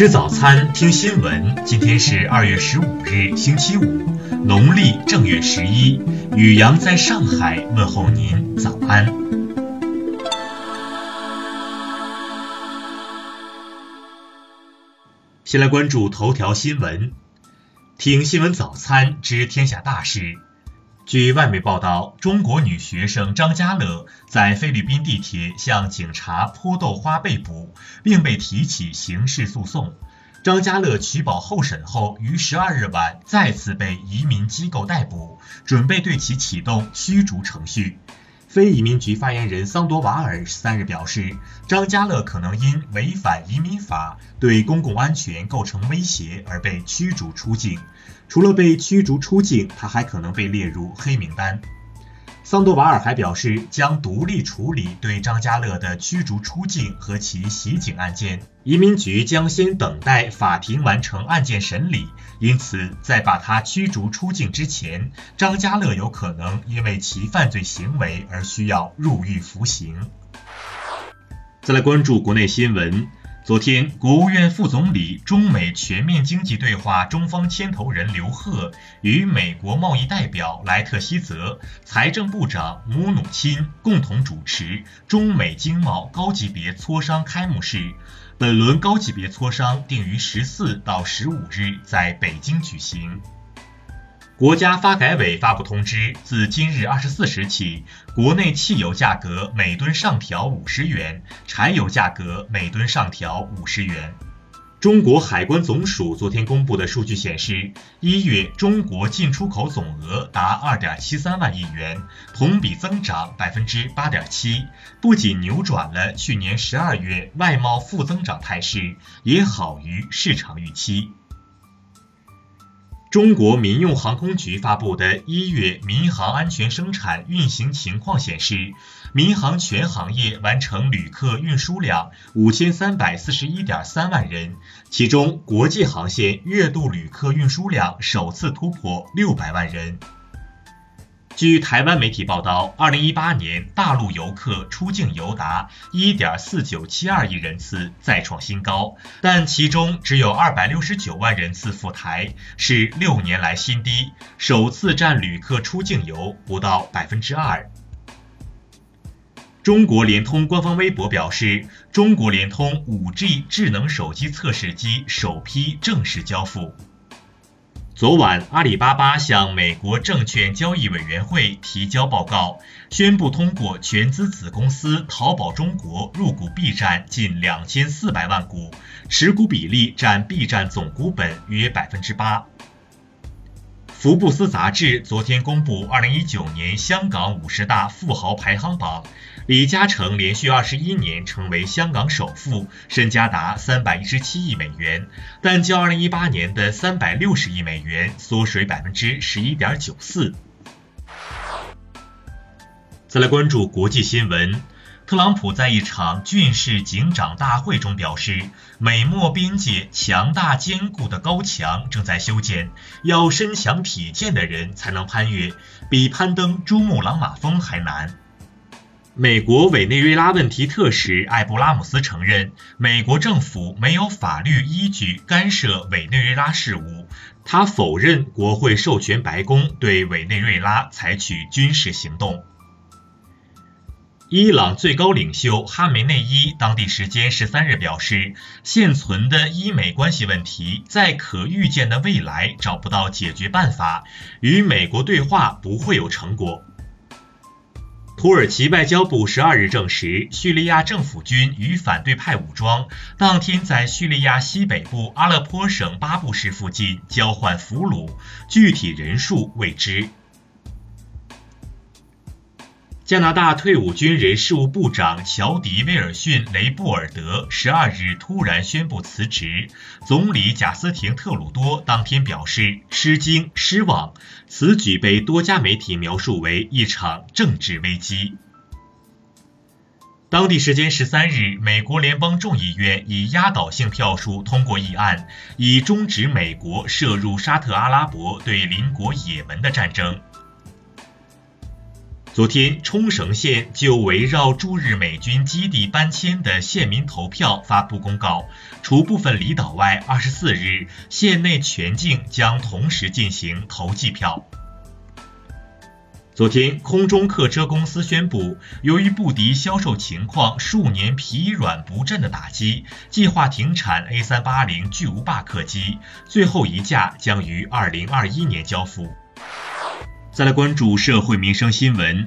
吃早餐，听新闻。今天是二月十五日，星期五，农历正月十一。雨阳在上海问候您，早安。先来关注头条新闻，听新闻早餐知天下大事。据外媒报道，中国女学生张家乐在菲律宾地铁向警察泼豆花被捕，并被提起刑事诉讼。张家乐取保候审后，于十二日晚再次被移民机构逮捕，准备对其启动驱逐程序。非移民局发言人桑多瓦尔三日表示，张家乐可能因违反移民法、对公共安全构成威胁而被驱逐出境。除了被驱逐出境，他还可能被列入黑名单。桑多瓦尔还表示，将独立处理对张家乐的驱逐出境和其袭警案件。移民局将先等待法庭完成案件审理，因此在把他驱逐出境之前，张家乐有可能因为其犯罪行为而需要入狱服刑。再来关注国内新闻。昨天，国务院副总理、中美全面经济对话中方牵头人刘鹤与美国贸易代表莱特希泽、财政部长姆努钦共同主持中美经贸高级别磋商开幕式。本轮高级别磋商定于十四到十五日在北京举行。国家发改委发布通知，自今日二十四时起，国内汽油价格每吨上调五十元，柴油价格每吨上调五十元。中国海关总署昨天公布的数据显示，一月中国进出口总额达二点七三万亿元，同比增长百分之八点七，不仅扭转了去年十二月外贸负增长态势，也好于市场预期。中国民用航空局发布的一月民航安全生产运行情况显示，民航全行业完成旅客运输量五千三百四十一点三万人，其中国际航线月度旅客运输量首次突破六百万人。据台湾媒体报道，二零一八年大陆游客出境游达一点四九七二亿人次，再创新高，但其中只有二百六十九万人次赴台，是六年来新低，首次占旅客出境游不到百分之二。中国联通官方微博表示，中国联通五 G 智能手机测试机首批正式交付。昨晚，阿里巴巴向美国证券交易委员会提交报告，宣布通过全资子公司淘宝中国入股 B 站近两千四百万股，持股比例占 B 站总股本约百分之八。福布斯杂志昨天公布二零一九年香港五十大富豪排行榜，李嘉诚连续二十一年成为香港首富，身家达三百一十七亿美元，但较二零一八年的三百六十亿美元缩水百分之十一点九四。再来关注国际新闻。特朗普在一场军事警长大会中表示，美墨边界强大坚固的高墙正在修建，要身强体健的人才能攀越，比攀登珠穆朗玛峰还难。美国委内瑞拉问题特使艾布拉姆斯承认，美国政府没有法律依据干涉委内瑞拉事务，他否认国会授权白宫对委内瑞拉采取军事行动。伊朗最高领袖哈梅内伊当地时间十三日表示，现存的伊美关系问题在可预见的未来找不到解决办法，与美国对话不会有成果。土耳其外交部十二日证实，叙利亚政府军与反对派武装当天在叙利亚西北部阿勒颇省巴布市附近交换俘虏，具体人数未知。加拿大退伍军人事务部长乔迪·威尔逊·雷布尔德十二日突然宣布辞职，总理贾斯廷·特鲁多当天表示吃惊、失望，此举被多家媒体描述为一场政治危机。当地时间十三日，美国联邦众议院以压倒性票数通过议案，以终止美国涉入沙特阿拉伯对邻国也门的战争。昨天，冲绳县就围绕驻日美军基地搬迁的县民投票发布公告，除部分离岛外，二十四日县内全境将同时进行投计票。昨天，空中客车公司宣布，由于不敌销售情况数年疲软不振的打击，计划停产 A380 巨无霸客机，最后一架将于二零二一年交付。再来关注社会民生新闻。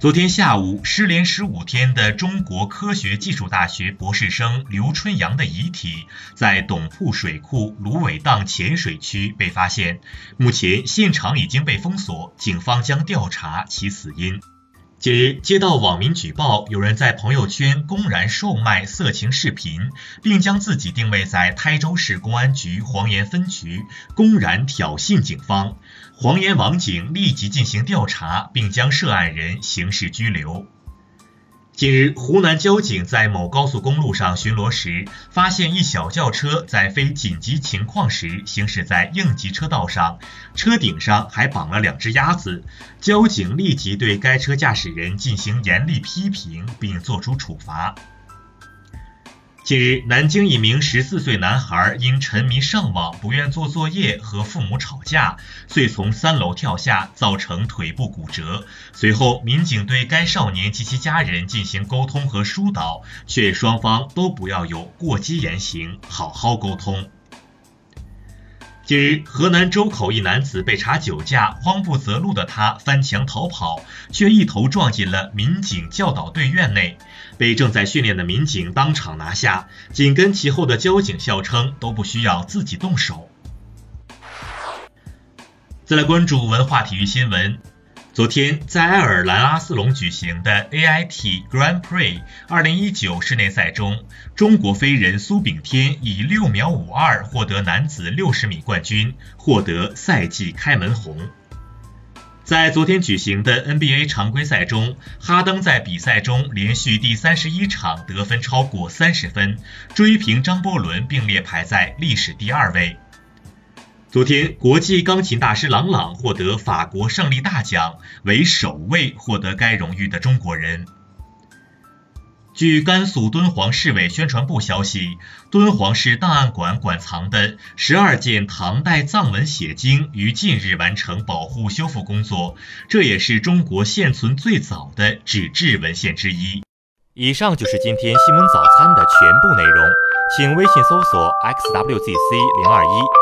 昨天下午，失联十五天的中国科学技术大学博士生刘春阳的遗体，在董铺水库芦苇荡浅水区被发现，目前现场已经被封锁，警方将调查其死因。近日，接到网民举报，有人在朋友圈公然售卖色情视频，并将自己定位在台州市公安局黄岩分局，公然挑衅警方。黄岩网警立即进行调查，并将涉案人刑事拘留。近日，湖南交警在某高速公路上巡逻时，发现一小轿车在非紧急情况时行驶在应急车道上，车顶上还绑了两只鸭子。交警立即对该车驾驶人进行严厉批评，并作出处罚。近日，南京一名十四岁男孩因沉迷上网、不愿做作业和父母吵架，遂从三楼跳下，造成腿部骨折。随后，民警对该少年及其家人进行沟通和疏导，劝双方都不要有过激言行，好好沟通。近日，河南周口一男子被查酒驾，慌不择路的他翻墙逃跑，却一头撞进了民警教导队院内，被正在训练的民警当场拿下。紧跟其后的交警笑称都不需要自己动手。再来关注文化体育新闻。昨天，在爱尔兰阿斯隆举行的 AIT Grand Prix 2019室内赛中，中国飞人苏炳添以六秒五二获得男子六十米冠军，获得赛季开门红。在昨天举行的 NBA 常规赛中，哈登在比赛中连续第三十一场得分超过三十分，追平张伯伦，并列排在历史第二位。昨天，国际钢琴大师郎朗获得法国胜利大奖，为首位获得该荣誉的中国人。据甘肃敦煌市委宣传部消息，敦煌市档案馆馆藏的十二件唐代藏文写经于近日完成保护修复工作，这也是中国现存最早的纸质文献之一。以上就是今天新闻早餐的全部内容，请微信搜索 xwzc 零二一。